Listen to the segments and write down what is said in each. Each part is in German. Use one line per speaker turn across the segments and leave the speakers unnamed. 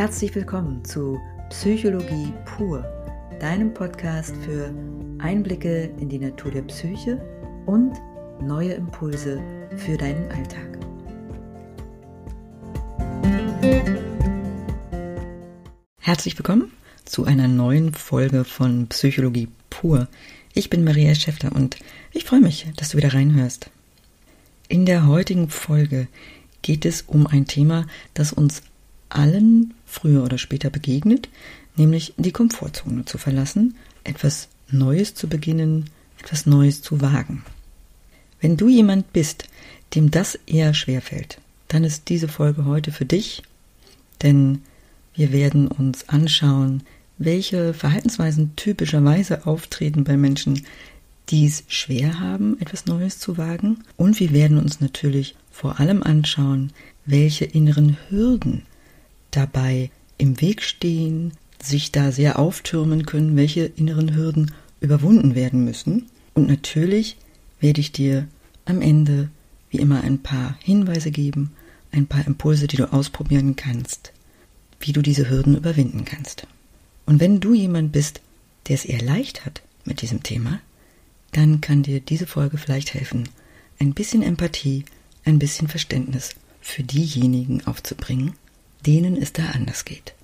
Herzlich willkommen zu Psychologie pur, deinem Podcast für Einblicke in die Natur der Psyche und neue Impulse für deinen Alltag. Herzlich willkommen zu einer neuen Folge von Psychologie pur. Ich bin Maria Schäffler und ich freue mich, dass du wieder reinhörst. In der heutigen Folge geht es um ein Thema, das uns allen früher oder später begegnet, nämlich die Komfortzone zu verlassen, etwas Neues zu beginnen, etwas Neues zu wagen. Wenn du jemand bist, dem das eher schwerfällt, dann ist diese Folge heute für dich, denn wir werden uns anschauen, welche Verhaltensweisen typischerweise auftreten bei Menschen, die es schwer haben, etwas Neues zu wagen. Und wir werden uns natürlich vor allem anschauen, welche inneren Hürden dabei im Weg stehen, sich da sehr auftürmen können, welche inneren Hürden überwunden werden müssen. Und natürlich werde ich dir am Ende wie immer ein paar Hinweise geben, ein paar Impulse, die du ausprobieren kannst, wie du diese Hürden überwinden kannst. Und wenn du jemand bist, der es eher leicht hat mit diesem Thema, dann kann dir diese Folge vielleicht helfen, ein bisschen Empathie, ein bisschen Verständnis für diejenigen aufzubringen, denen es da anders geht.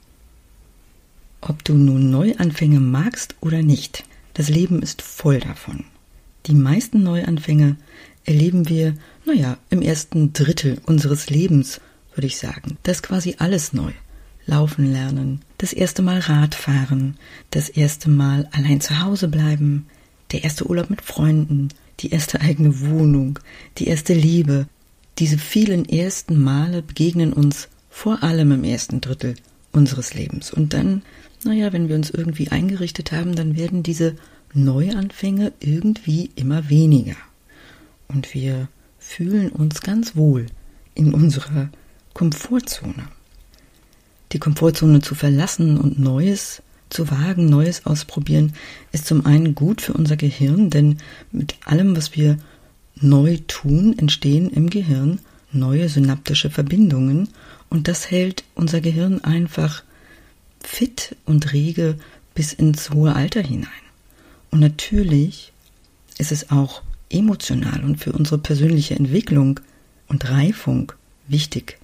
Ob du nun Neuanfänge magst oder nicht, das Leben ist voll davon. Die meisten Neuanfänge erleben wir, naja, im ersten Drittel unseres Lebens, würde ich sagen. Das ist quasi alles neu. Laufen lernen, das erste Mal Radfahren, das erste Mal allein zu Hause bleiben, der erste Urlaub mit Freunden, die erste eigene Wohnung, die erste Liebe. Diese vielen ersten Male begegnen uns vor allem im ersten Drittel unseres Lebens. Und dann, naja, wenn wir uns irgendwie eingerichtet haben, dann werden diese Neuanfänge irgendwie immer weniger. Und wir fühlen uns ganz wohl in unserer Komfortzone. Die Komfortzone zu verlassen und Neues zu wagen, Neues ausprobieren, ist zum einen gut für unser Gehirn, denn mit allem, was wir neu tun, entstehen im Gehirn neue synaptische Verbindungen und das hält unser Gehirn einfach fit und rege bis ins hohe Alter hinein. Und natürlich ist es auch emotional und für unsere persönliche Entwicklung und Reifung wichtig,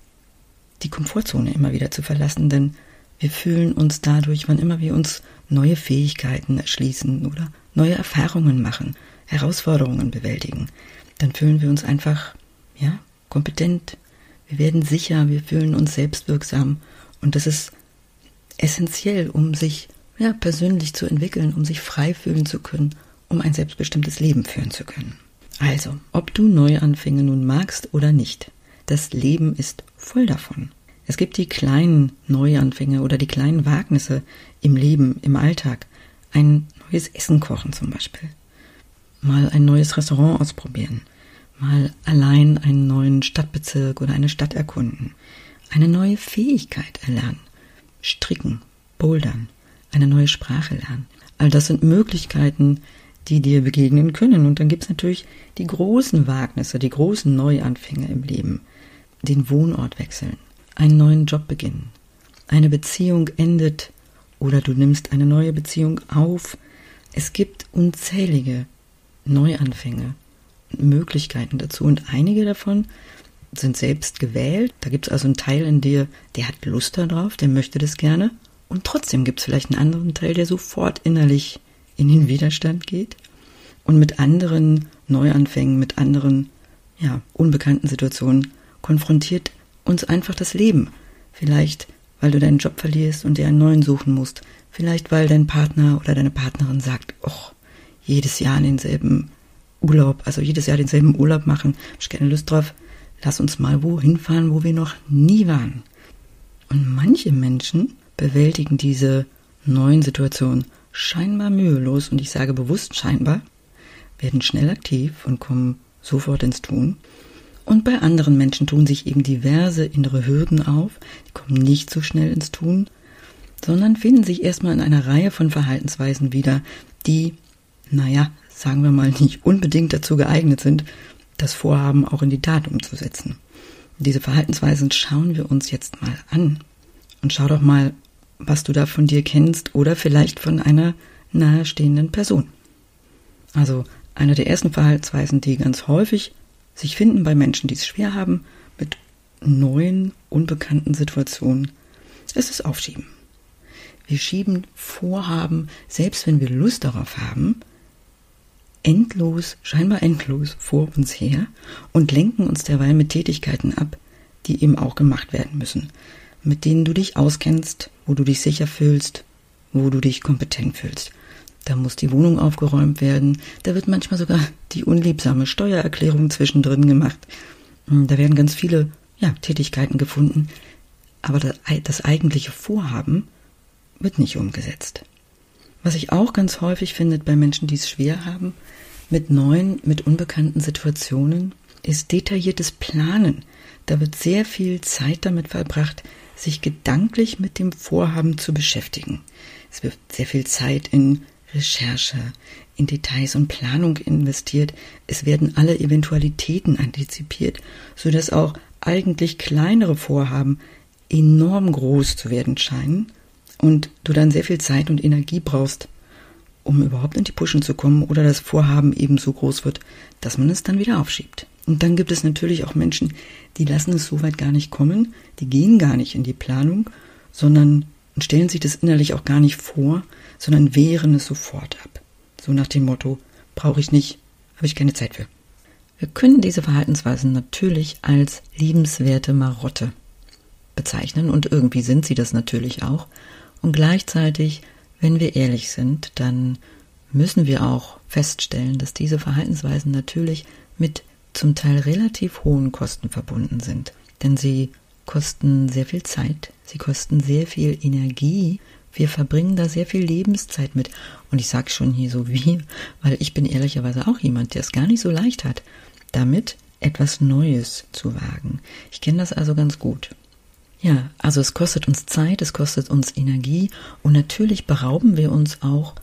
die Komfortzone immer wieder zu verlassen, denn wir fühlen uns dadurch, wann immer wir uns neue Fähigkeiten erschließen oder neue Erfahrungen machen, Herausforderungen bewältigen, dann fühlen wir uns einfach, ja, kompetent, wir werden sicher, wir fühlen uns selbstwirksam und das ist essentiell, um sich ja, persönlich zu entwickeln, um sich frei fühlen zu können, um ein selbstbestimmtes Leben führen zu können. Also, ob du Neuanfänge nun magst oder nicht, das Leben ist voll davon. Es gibt die kleinen Neuanfänge oder die kleinen Wagnisse im Leben, im Alltag. Ein neues Essen kochen zum Beispiel. Mal ein neues Restaurant ausprobieren mal allein einen neuen Stadtbezirk oder eine Stadt erkunden, eine neue Fähigkeit erlernen, stricken, bouldern, eine neue Sprache lernen. All das sind Möglichkeiten, die dir begegnen können. Und dann gibt es natürlich die großen Wagnisse, die großen Neuanfänge im Leben. Den Wohnort wechseln, einen neuen Job beginnen, eine Beziehung endet oder du nimmst eine neue Beziehung auf. Es gibt unzählige Neuanfänge Möglichkeiten dazu und einige davon sind selbst gewählt. Da gibt es also einen Teil in dir, der hat Lust darauf, der möchte das gerne. Und trotzdem gibt es vielleicht einen anderen Teil, der sofort innerlich in den Widerstand geht und mit anderen Neuanfängen, mit anderen, ja, unbekannten Situationen konfrontiert uns einfach das Leben. Vielleicht, weil du deinen Job verlierst und dir einen neuen suchen musst. Vielleicht, weil dein Partner oder deine Partnerin sagt, och, jedes Jahr in denselben Urlaub, also jedes Jahr denselben Urlaub machen. Hab ich keine Lust drauf. Lass uns mal wohin fahren, wo wir noch nie waren. Und manche Menschen bewältigen diese neuen Situationen scheinbar mühelos, und ich sage bewusst scheinbar, werden schnell aktiv und kommen sofort ins Tun. Und bei anderen Menschen tun sich eben diverse innere Hürden auf, die kommen nicht so schnell ins Tun, sondern finden sich erstmal in einer Reihe von Verhaltensweisen wieder, die, naja, sagen wir mal, nicht unbedingt dazu geeignet sind, das Vorhaben auch in die Tat umzusetzen. Diese Verhaltensweisen schauen wir uns jetzt mal an. Und schau doch mal, was du da von dir kennst oder vielleicht von einer nahestehenden Person. Also eine der ersten Verhaltensweisen, die ganz häufig sich finden bei Menschen, die es schwer haben, mit neuen, unbekannten Situationen, ist das Aufschieben. Wir schieben Vorhaben, selbst wenn wir Lust darauf haben, endlos, scheinbar endlos vor uns her und lenken uns derweil mit Tätigkeiten ab, die eben auch gemacht werden müssen, mit denen du dich auskennst, wo du dich sicher fühlst, wo du dich kompetent fühlst. Da muss die Wohnung aufgeräumt werden, da wird manchmal sogar die unliebsame Steuererklärung zwischendrin gemacht. Hm, da werden ganz viele ja, Tätigkeiten gefunden, aber das, das eigentliche Vorhaben wird nicht umgesetzt. Was ich auch ganz häufig finde bei Menschen, die es schwer haben, mit neuen, mit unbekannten Situationen, ist detailliertes Planen. Da wird sehr viel Zeit damit verbracht, sich gedanklich mit dem Vorhaben zu beschäftigen. Es wird sehr viel Zeit in Recherche, in Details und Planung investiert. Es werden alle Eventualitäten antizipiert, so dass auch eigentlich kleinere Vorhaben enorm groß zu werden scheinen und du dann sehr viel Zeit und Energie brauchst, um überhaupt in die Puschen zu kommen oder das Vorhaben eben so groß wird, dass man es dann wieder aufschiebt. Und dann gibt es natürlich auch Menschen, die lassen es so weit gar nicht kommen, die gehen gar nicht in die Planung, sondern stellen sich das innerlich auch gar nicht vor, sondern wehren es sofort ab. So nach dem Motto, brauche ich nicht, habe ich keine Zeit für. Wir können diese Verhaltensweisen natürlich als liebenswerte Marotte bezeichnen und irgendwie sind sie das natürlich auch. Und gleichzeitig, wenn wir ehrlich sind, dann müssen wir auch feststellen, dass diese Verhaltensweisen natürlich mit zum Teil relativ hohen Kosten verbunden sind. Denn sie kosten sehr viel Zeit, sie kosten sehr viel Energie, wir verbringen da sehr viel Lebenszeit mit. Und ich sage schon hier so wie, weil ich bin ehrlicherweise auch jemand, der es gar nicht so leicht hat, damit etwas Neues zu wagen. Ich kenne das also ganz gut. Ja, also es kostet uns Zeit, es kostet uns Energie und natürlich berauben wir uns auch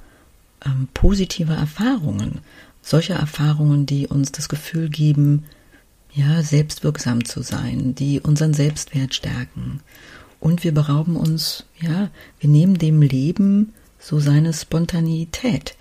ähm, positiver Erfahrungen. Solche Erfahrungen, die uns das Gefühl geben, ja, selbstwirksam zu sein, die unseren Selbstwert stärken. Und wir berauben uns, ja, wir nehmen dem Leben so seine Spontaneität.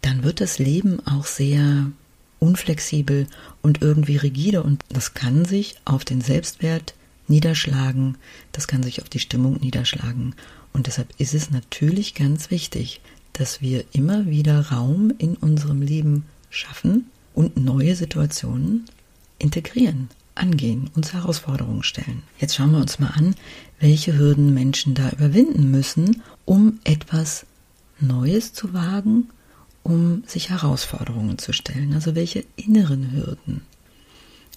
Dann wird das Leben auch sehr unflexibel und irgendwie rigide und das kann sich auf den Selbstwert niederschlagen, das kann sich auf die Stimmung niederschlagen. Und deshalb ist es natürlich ganz wichtig, dass wir immer wieder Raum in unserem Leben schaffen und neue Situationen integrieren, angehen, uns Herausforderungen stellen. Jetzt schauen wir uns mal an, welche Hürden Menschen da überwinden müssen, um etwas Neues zu wagen, um sich Herausforderungen zu stellen. Also welche inneren Hürden.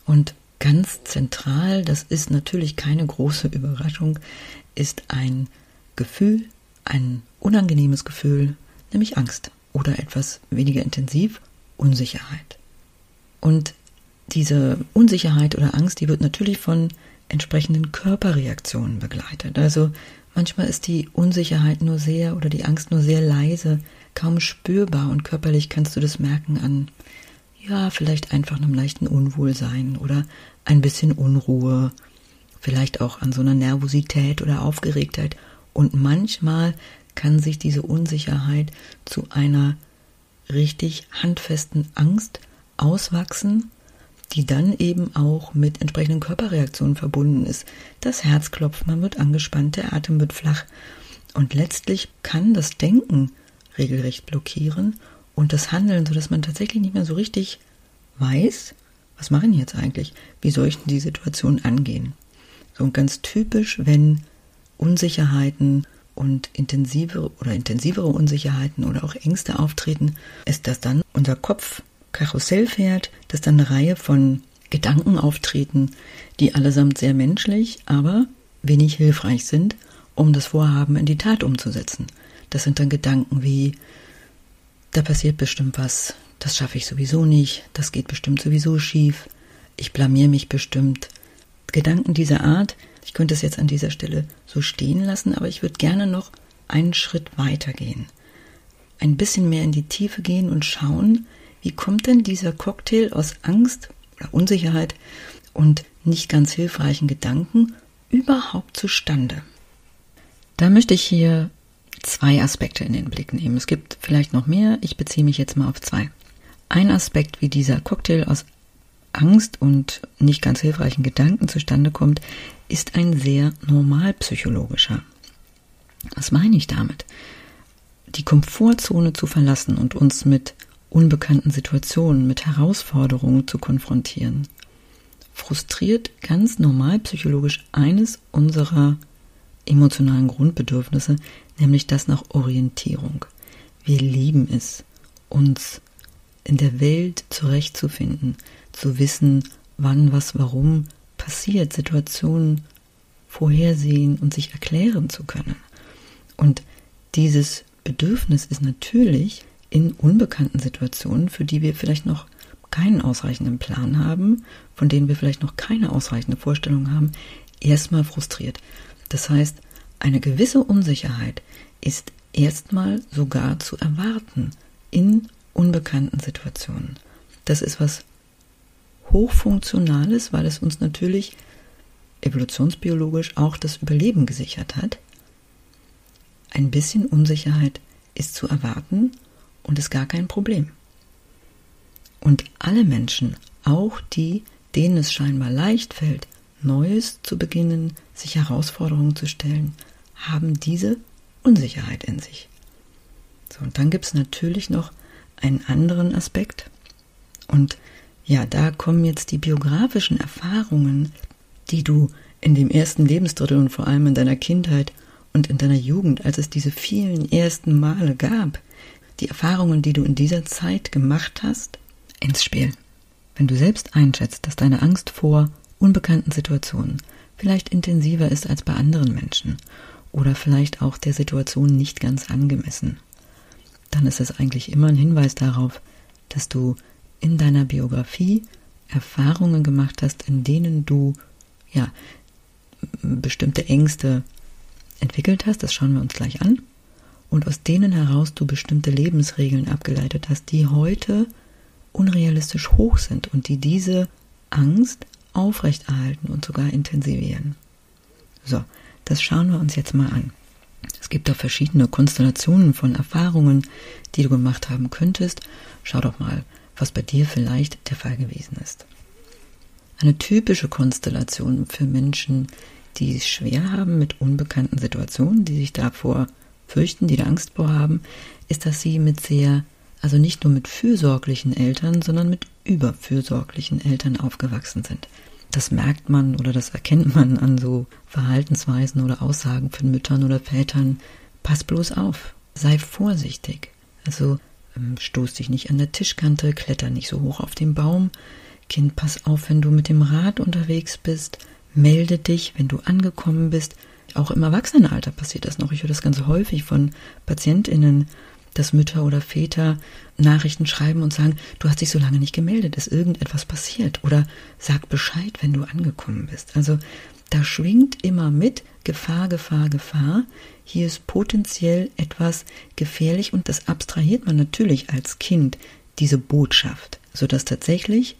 Und ganz zentral, das ist natürlich keine große Überraschung, ist ein Gefühl, ein unangenehmes Gefühl, nämlich Angst oder etwas weniger intensiv Unsicherheit. Und diese Unsicherheit oder Angst, die wird natürlich von entsprechenden Körperreaktionen begleitet. Also manchmal ist die Unsicherheit nur sehr oder die Angst nur sehr leise, kaum spürbar und körperlich kannst du das merken an, ja, vielleicht einfach einem leichten Unwohlsein oder ein bisschen Unruhe, vielleicht auch an so einer Nervosität oder Aufgeregtheit. Und manchmal kann sich diese Unsicherheit zu einer richtig handfesten Angst auswachsen, die dann eben auch mit entsprechenden Körperreaktionen verbunden ist. Das Herz klopft, man wird angespannt, der Atem wird flach und letztlich kann das Denken regelrecht blockieren und das Handeln, sodass man tatsächlich nicht mehr so richtig weiß, was machen die jetzt eigentlich? Wie soll ich denn die Situation angehen? So und ganz typisch, wenn Unsicherheiten und intensivere oder intensivere Unsicherheiten oder auch Ängste auftreten, ist, dass dann unser Kopf Karussell fährt, dass dann eine Reihe von Gedanken auftreten, die allesamt sehr menschlich, aber wenig hilfreich sind, um das Vorhaben in die Tat umzusetzen. Das sind dann Gedanken wie, da passiert bestimmt was, das schaffe ich sowieso nicht, das geht bestimmt sowieso schief, ich blamier mich bestimmt. Gedanken dieser Art, ich könnte es jetzt an dieser Stelle so stehen lassen, aber ich würde gerne noch einen Schritt weiter gehen. Ein bisschen mehr in die Tiefe gehen und schauen, wie kommt denn dieser Cocktail aus Angst oder Unsicherheit und nicht ganz hilfreichen Gedanken überhaupt zustande? Da möchte ich hier zwei Aspekte in den Blick nehmen. Es gibt vielleicht noch mehr, ich beziehe mich jetzt mal auf zwei. Ein Aspekt, wie dieser Cocktail aus Angst und nicht ganz hilfreichen Gedanken zustande kommt, ist ein sehr normalpsychologischer. Was meine ich damit? Die Komfortzone zu verlassen und uns mit unbekannten Situationen, mit Herausforderungen zu konfrontieren, frustriert ganz normal psychologisch eines unserer emotionalen Grundbedürfnisse, nämlich das nach Orientierung. Wir lieben es, uns in der Welt zurechtzufinden, zu wissen, wann, was, warum passiert, Situationen vorhersehen und sich erklären zu können. Und dieses Bedürfnis ist natürlich in unbekannten Situationen, für die wir vielleicht noch keinen ausreichenden Plan haben, von denen wir vielleicht noch keine ausreichende Vorstellung haben, erstmal frustriert. Das heißt, eine gewisse Unsicherheit ist erstmal sogar zu erwarten in unbekannten Situationen. Das ist was Hochfunktionales, weil es uns natürlich evolutionsbiologisch auch das Überleben gesichert hat. Ein bisschen Unsicherheit ist zu erwarten und ist gar kein Problem. Und alle Menschen, auch die, denen es scheinbar leicht fällt, Neues zu beginnen, sich Herausforderungen zu stellen, haben diese Unsicherheit in sich. So, und dann gibt es natürlich noch einen anderen Aspekt. Und ja, da kommen jetzt die biografischen Erfahrungen, die du in dem ersten Lebensdrittel und vor allem in deiner Kindheit und in deiner Jugend, als es diese vielen ersten Male gab, die Erfahrungen, die du in dieser Zeit gemacht hast, ins Spiel. Wenn du selbst einschätzt, dass deine Angst vor unbekannten Situationen vielleicht intensiver ist als bei anderen Menschen oder vielleicht auch der Situation nicht ganz angemessen, dann ist es eigentlich immer ein Hinweis darauf, dass du in deiner Biografie Erfahrungen gemacht hast, in denen du ja bestimmte Ängste entwickelt hast, das schauen wir uns gleich an, und aus denen heraus du bestimmte Lebensregeln abgeleitet hast, die heute unrealistisch hoch sind und die diese Angst aufrechterhalten und sogar intensivieren. So, das schauen wir uns jetzt mal an. Es gibt da verschiedene Konstellationen von Erfahrungen, die du gemacht haben könntest. Schau doch mal, was bei dir vielleicht der Fall gewesen ist. Eine typische Konstellation für Menschen, die es schwer haben mit unbekannten Situationen, die sich davor fürchten, die da Angst vor haben, ist, dass sie mit sehr, also nicht nur mit fürsorglichen Eltern, sondern mit überfürsorglichen Eltern aufgewachsen sind. Das merkt man oder das erkennt man an so Verhaltensweisen oder Aussagen von Müttern oder Vätern. Pass bloß auf, sei vorsichtig. Also ähm, stoß dich nicht an der Tischkante, kletter nicht so hoch auf den Baum. Kind, pass auf, wenn du mit dem Rad unterwegs bist. Melde dich, wenn du angekommen bist. Auch im Erwachsenenalter passiert das noch. Ich höre das ganz häufig von PatientInnen, dass Mütter oder Väter Nachrichten schreiben und sagen, du hast dich so lange nicht gemeldet, ist irgendetwas passiert oder sag Bescheid, wenn du angekommen bist. Also da schwingt immer mit Gefahr, Gefahr, Gefahr. Hier ist potenziell etwas gefährlich und das abstrahiert man natürlich als Kind, diese Botschaft, sodass tatsächlich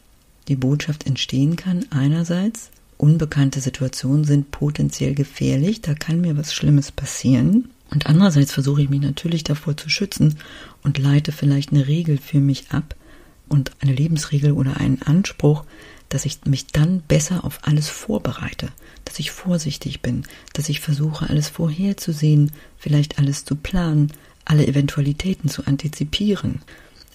die Botschaft entstehen kann, einerseits, unbekannte Situationen sind potenziell gefährlich, da kann mir was Schlimmes passieren. Und andererseits versuche ich mich natürlich davor zu schützen und leite vielleicht eine Regel für mich ab und eine Lebensregel oder einen Anspruch, dass ich mich dann besser auf alles vorbereite, dass ich vorsichtig bin, dass ich versuche, alles vorherzusehen, vielleicht alles zu planen, alle Eventualitäten zu antizipieren.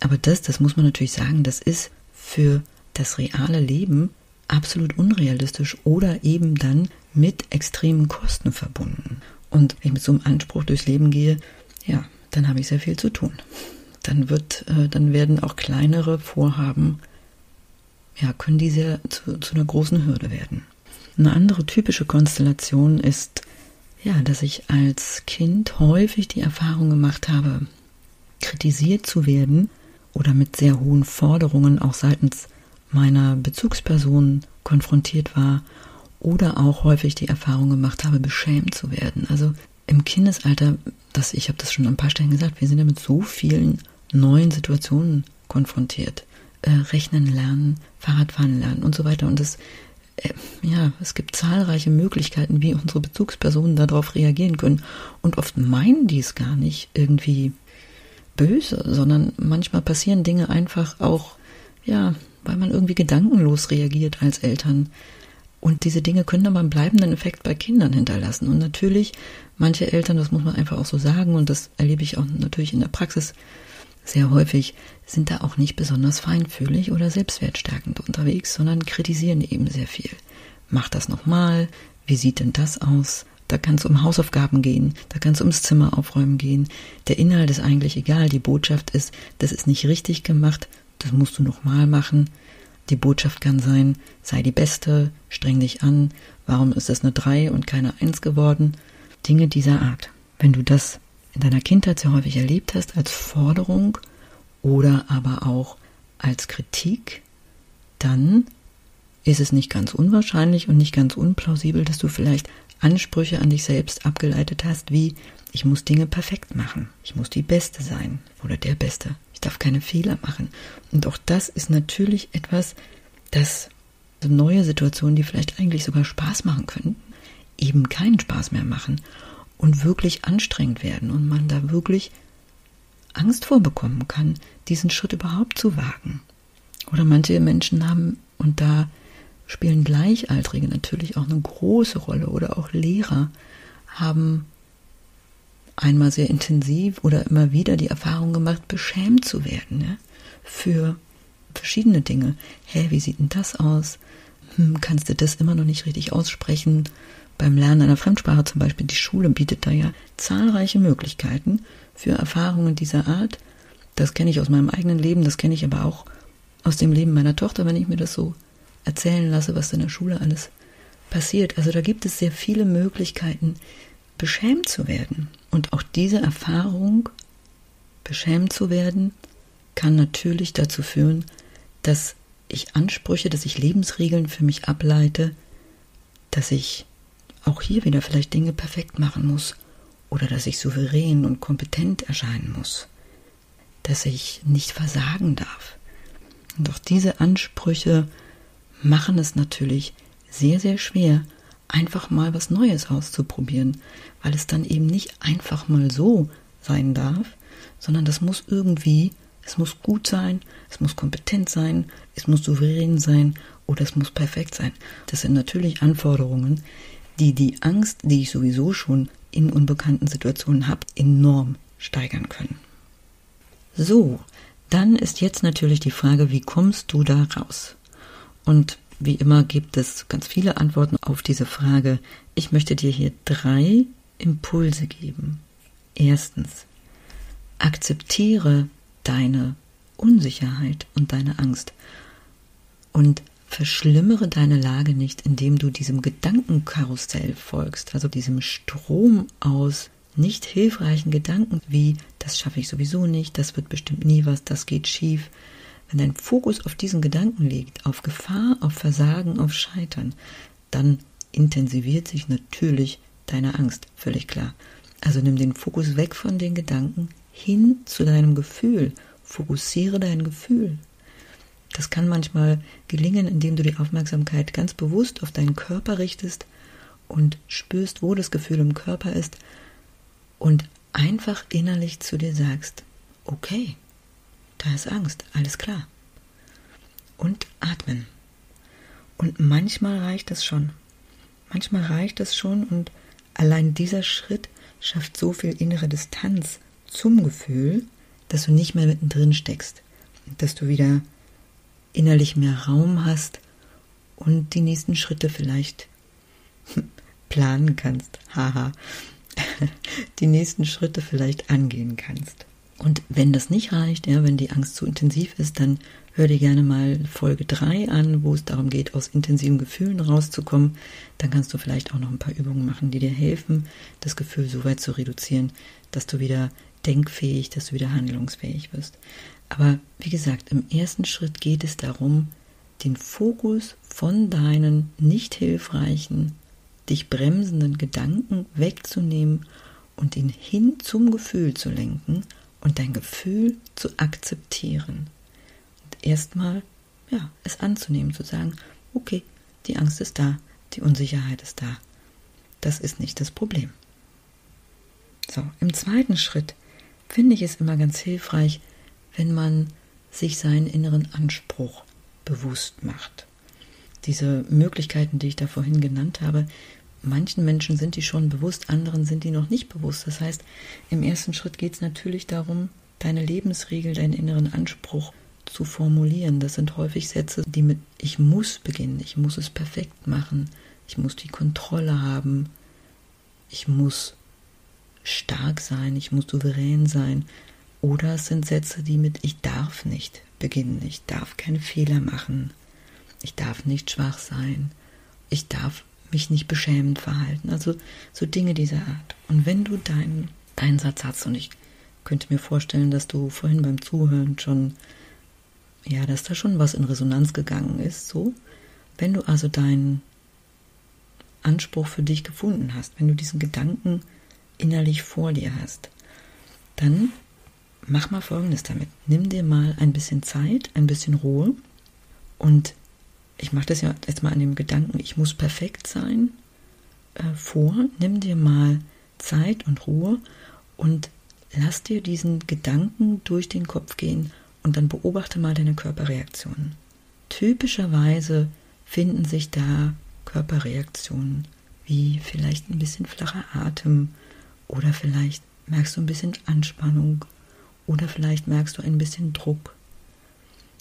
Aber das, das muss man natürlich sagen, das ist für das reale Leben absolut unrealistisch oder eben dann mit extremen Kosten verbunden. Und wenn ich mit so einem Anspruch durchs Leben gehe, ja, dann habe ich sehr viel zu tun. Dann wird, äh, dann werden auch kleinere Vorhaben, ja, können diese zu, zu einer großen Hürde werden. Eine andere typische Konstellation ist, ja, dass ich als Kind häufig die Erfahrung gemacht habe, kritisiert zu werden oder mit sehr hohen Forderungen auch seitens meiner Bezugsperson konfrontiert war oder auch häufig die Erfahrung gemacht habe, beschämt zu werden. Also im Kindesalter, das, ich habe das schon an ein paar Stellen gesagt, wir sind ja mit so vielen neuen Situationen konfrontiert. Äh, Rechnen lernen, Fahrradfahren lernen und so weiter. Und das äh, ja, es gibt zahlreiche Möglichkeiten, wie unsere Bezugspersonen darauf reagieren können. Und oft meinen die es gar nicht irgendwie böse, sondern manchmal passieren Dinge einfach auch, ja, weil man irgendwie gedankenlos reagiert als Eltern. Und diese Dinge können aber einen bleibenden Effekt bei Kindern hinterlassen. Und natürlich, manche Eltern, das muss man einfach auch so sagen, und das erlebe ich auch natürlich in der Praxis sehr häufig, sind da auch nicht besonders feinfühlig oder selbstwertstärkend unterwegs, sondern kritisieren eben sehr viel. Mach das nochmal, wie sieht denn das aus? Da kann es um Hausaufgaben gehen, da kann es ums Zimmer aufräumen gehen. Der Inhalt ist eigentlich egal, die Botschaft ist, das ist nicht richtig gemacht, das musst du nochmal machen. Die Botschaft kann sein, sei die Beste, streng dich an, warum ist es eine 3 und keine 1 geworden? Dinge dieser Art. Wenn du das in deiner Kindheit sehr häufig erlebt hast als Forderung oder aber auch als Kritik, dann ist es nicht ganz unwahrscheinlich und nicht ganz unplausibel, dass du vielleicht Ansprüche an dich selbst abgeleitet hast, wie ich muss Dinge perfekt machen, ich muss die Beste sein oder der Beste darf keine Fehler machen. Und auch das ist natürlich etwas, das neue Situationen, die vielleicht eigentlich sogar Spaß machen können, eben keinen Spaß mehr machen und wirklich anstrengend werden und man da wirklich Angst vorbekommen kann, diesen Schritt überhaupt zu wagen. Oder manche Menschen haben, und da spielen Gleichaltrige natürlich auch eine große Rolle, oder auch Lehrer haben einmal sehr intensiv oder immer wieder die Erfahrung gemacht, beschämt zu werden ja, für verschiedene Dinge. Hä, wie sieht denn das aus? Hm, kannst du das immer noch nicht richtig aussprechen? Beim Lernen einer Fremdsprache zum Beispiel, die Schule bietet da ja zahlreiche Möglichkeiten für Erfahrungen dieser Art. Das kenne ich aus meinem eigenen Leben, das kenne ich aber auch aus dem Leben meiner Tochter, wenn ich mir das so erzählen lasse, was in der Schule alles passiert. Also da gibt es sehr viele Möglichkeiten, beschämt zu werden. Und auch diese Erfahrung, beschämt zu werden, kann natürlich dazu führen, dass ich Ansprüche, dass ich Lebensregeln für mich ableite, dass ich auch hier wieder vielleicht Dinge perfekt machen muss oder dass ich souverän und kompetent erscheinen muss, dass ich nicht versagen darf. Und auch diese Ansprüche machen es natürlich sehr, sehr schwer, einfach mal was Neues auszuprobieren, weil es dann eben nicht einfach mal so sein darf, sondern das muss irgendwie, es muss gut sein, es muss kompetent sein, es muss souverän sein oder es muss perfekt sein. Das sind natürlich Anforderungen, die die Angst, die ich sowieso schon in unbekannten Situationen habe, enorm steigern können. So, dann ist jetzt natürlich die Frage, wie kommst du da raus? Und wie immer gibt es ganz viele Antworten auf diese Frage. Ich möchte dir hier drei Impulse geben. Erstens, akzeptiere deine Unsicherheit und deine Angst und verschlimmere deine Lage nicht, indem du diesem Gedankenkarussell folgst, also diesem Strom aus nicht hilfreichen Gedanken wie das schaffe ich sowieso nicht, das wird bestimmt nie was, das geht schief, wenn dein Fokus auf diesen Gedanken liegt, auf Gefahr, auf Versagen, auf Scheitern, dann intensiviert sich natürlich deine Angst, völlig klar. Also nimm den Fokus weg von den Gedanken hin zu deinem Gefühl. Fokussiere dein Gefühl. Das kann manchmal gelingen, indem du die Aufmerksamkeit ganz bewusst auf deinen Körper richtest und spürst, wo das Gefühl im Körper ist und einfach innerlich zu dir sagst, okay, da ist Angst, alles klar. Und atmen. Und manchmal reicht das schon. Manchmal reicht das schon und allein dieser Schritt schafft so viel innere Distanz zum Gefühl, dass du nicht mehr mittendrin steckst, dass du wieder innerlich mehr Raum hast und die nächsten Schritte vielleicht planen kannst. Haha. die nächsten Schritte vielleicht angehen kannst. Und wenn das nicht reicht, ja, wenn die Angst zu intensiv ist, dann hör dir gerne mal Folge 3 an, wo es darum geht, aus intensiven Gefühlen rauszukommen. Dann kannst du vielleicht auch noch ein paar Übungen machen, die dir helfen, das Gefühl so weit zu reduzieren, dass du wieder denkfähig, dass du wieder handlungsfähig wirst. Aber wie gesagt, im ersten Schritt geht es darum, den Fokus von deinen nicht hilfreichen, dich bremsenden Gedanken wegzunehmen und ihn hin zum Gefühl zu lenken und dein Gefühl zu akzeptieren. Und erstmal, ja, es anzunehmen, zu sagen, okay, die Angst ist da, die Unsicherheit ist da. Das ist nicht das Problem. So, im zweiten Schritt finde ich es immer ganz hilfreich, wenn man sich seinen inneren Anspruch bewusst macht. Diese Möglichkeiten, die ich da vorhin genannt habe, manchen Menschen sind die schon bewusst, anderen sind die noch nicht bewusst. Das heißt, im ersten Schritt geht es natürlich darum, deine Lebensregel, deinen inneren Anspruch zu formulieren. Das sind häufig Sätze, die mit ich muss beginnen, ich muss es perfekt machen, ich muss die Kontrolle haben, ich muss stark sein, ich muss souverän sein. Oder es sind Sätze, die mit ich darf nicht beginnen, ich darf keine Fehler machen, ich darf nicht schwach sein, ich darf mich nicht beschämend verhalten. Also so Dinge dieser Art. Und wenn du deinen, deinen Satz hast, und ich könnte mir vorstellen, dass du vorhin beim Zuhören schon, ja, dass da schon was in Resonanz gegangen ist, so, wenn du also deinen Anspruch für dich gefunden hast, wenn du diesen Gedanken innerlich vor dir hast, dann mach mal Folgendes damit. Nimm dir mal ein bisschen Zeit, ein bisschen Ruhe und ich mache das ja jetzt mal an dem Gedanken, ich muss perfekt sein, äh, vor. Nimm dir mal Zeit und Ruhe und lass dir diesen Gedanken durch den Kopf gehen und dann beobachte mal deine Körperreaktionen. Typischerweise finden sich da Körperreaktionen wie vielleicht ein bisschen flacher Atem oder vielleicht merkst du ein bisschen Anspannung oder vielleicht merkst du ein bisschen Druck.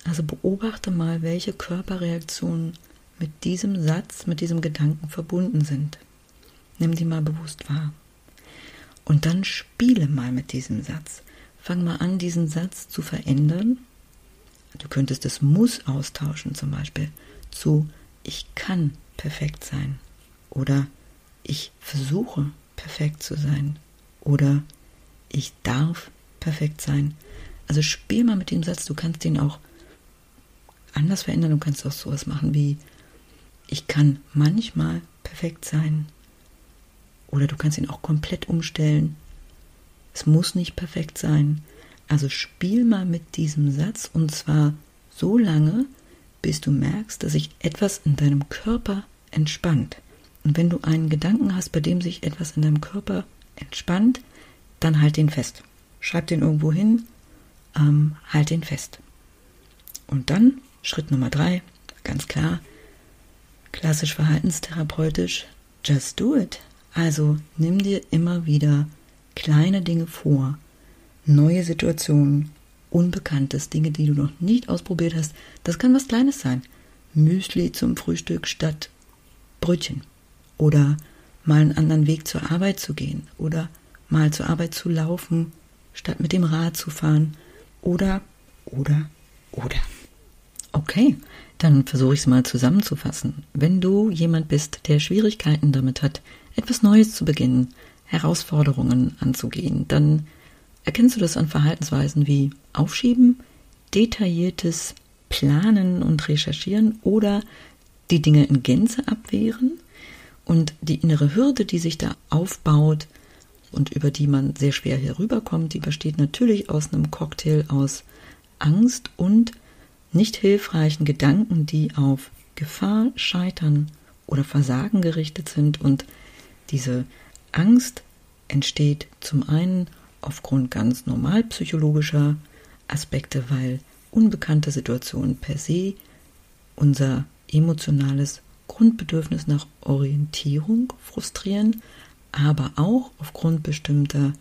Also beobachte mal, welche Körperreaktionen mit diesem Satz, mit diesem Gedanken verbunden sind. Nimm die mal bewusst wahr. Und dann spiele mal mit diesem Satz. Fang mal an, diesen Satz zu verändern. Du könntest das muss austauschen, zum Beispiel zu ich kann perfekt sein oder ich versuche perfekt zu sein oder ich darf perfekt sein. Also spiel mal mit dem Satz, du kannst den auch anders verändern, du kannst auch sowas machen wie ich kann manchmal perfekt sein oder du kannst ihn auch komplett umstellen. Es muss nicht perfekt sein. Also spiel mal mit diesem Satz und zwar so lange, bis du merkst, dass sich etwas in deinem Körper entspannt. Und wenn du einen Gedanken hast, bei dem sich etwas in deinem Körper entspannt, dann halt den fest. Schreib den irgendwo hin, ähm, halt den fest. Und dann Schritt Nummer drei, ganz klar, klassisch verhaltenstherapeutisch, just do it. Also nimm dir immer wieder kleine Dinge vor, neue Situationen, Unbekanntes, Dinge, die du noch nicht ausprobiert hast. Das kann was Kleines sein. Müsli zum Frühstück statt Brötchen. Oder mal einen anderen Weg zur Arbeit zu gehen. Oder mal zur Arbeit zu laufen, statt mit dem Rad zu fahren. Oder, oder, oder. Okay, dann versuche ich es mal zusammenzufassen. Wenn du jemand bist, der Schwierigkeiten damit hat, etwas Neues zu beginnen, Herausforderungen anzugehen, dann erkennst du das an Verhaltensweisen wie Aufschieben, detailliertes Planen und Recherchieren oder die Dinge in Gänze abwehren und die innere Hürde, die sich da aufbaut und über die man sehr schwer herüberkommt, die besteht natürlich aus einem Cocktail aus Angst und nicht hilfreichen Gedanken, die auf Gefahr, Scheitern oder Versagen gerichtet sind. Und diese Angst entsteht zum einen aufgrund ganz normal psychologischer Aspekte, weil unbekannte Situationen per se unser emotionales Grundbedürfnis nach Orientierung frustrieren, aber auch aufgrund bestimmter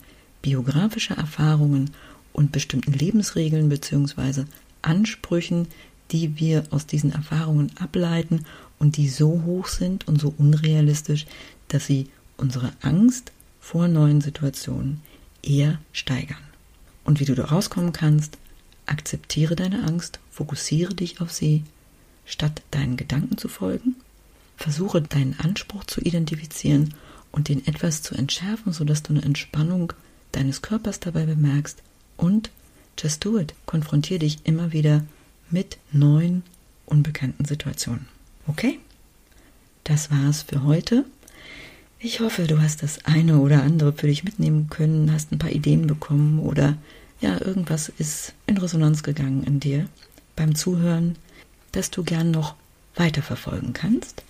biografischer Erfahrungen und bestimmten Lebensregeln bzw. Ansprüchen, die wir aus diesen Erfahrungen ableiten und die so hoch sind und so unrealistisch, dass sie unsere Angst vor neuen Situationen eher steigern. Und wie du da rauskommen kannst, akzeptiere deine Angst, fokussiere dich auf sie, statt deinen Gedanken zu folgen, versuche deinen Anspruch zu identifizieren und den etwas zu entschärfen, sodass du eine Entspannung deines Körpers dabei bemerkst und Just do it. Konfrontiere dich immer wieder mit neuen, unbekannten Situationen. Okay? Das war's für heute. Ich hoffe, du hast das eine oder andere für dich mitnehmen können, hast ein paar Ideen bekommen oder ja, irgendwas ist in Resonanz gegangen in dir beim Zuhören, das du gern noch weiterverfolgen kannst.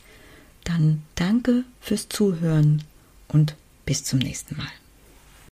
Dann danke fürs Zuhören und bis zum nächsten Mal.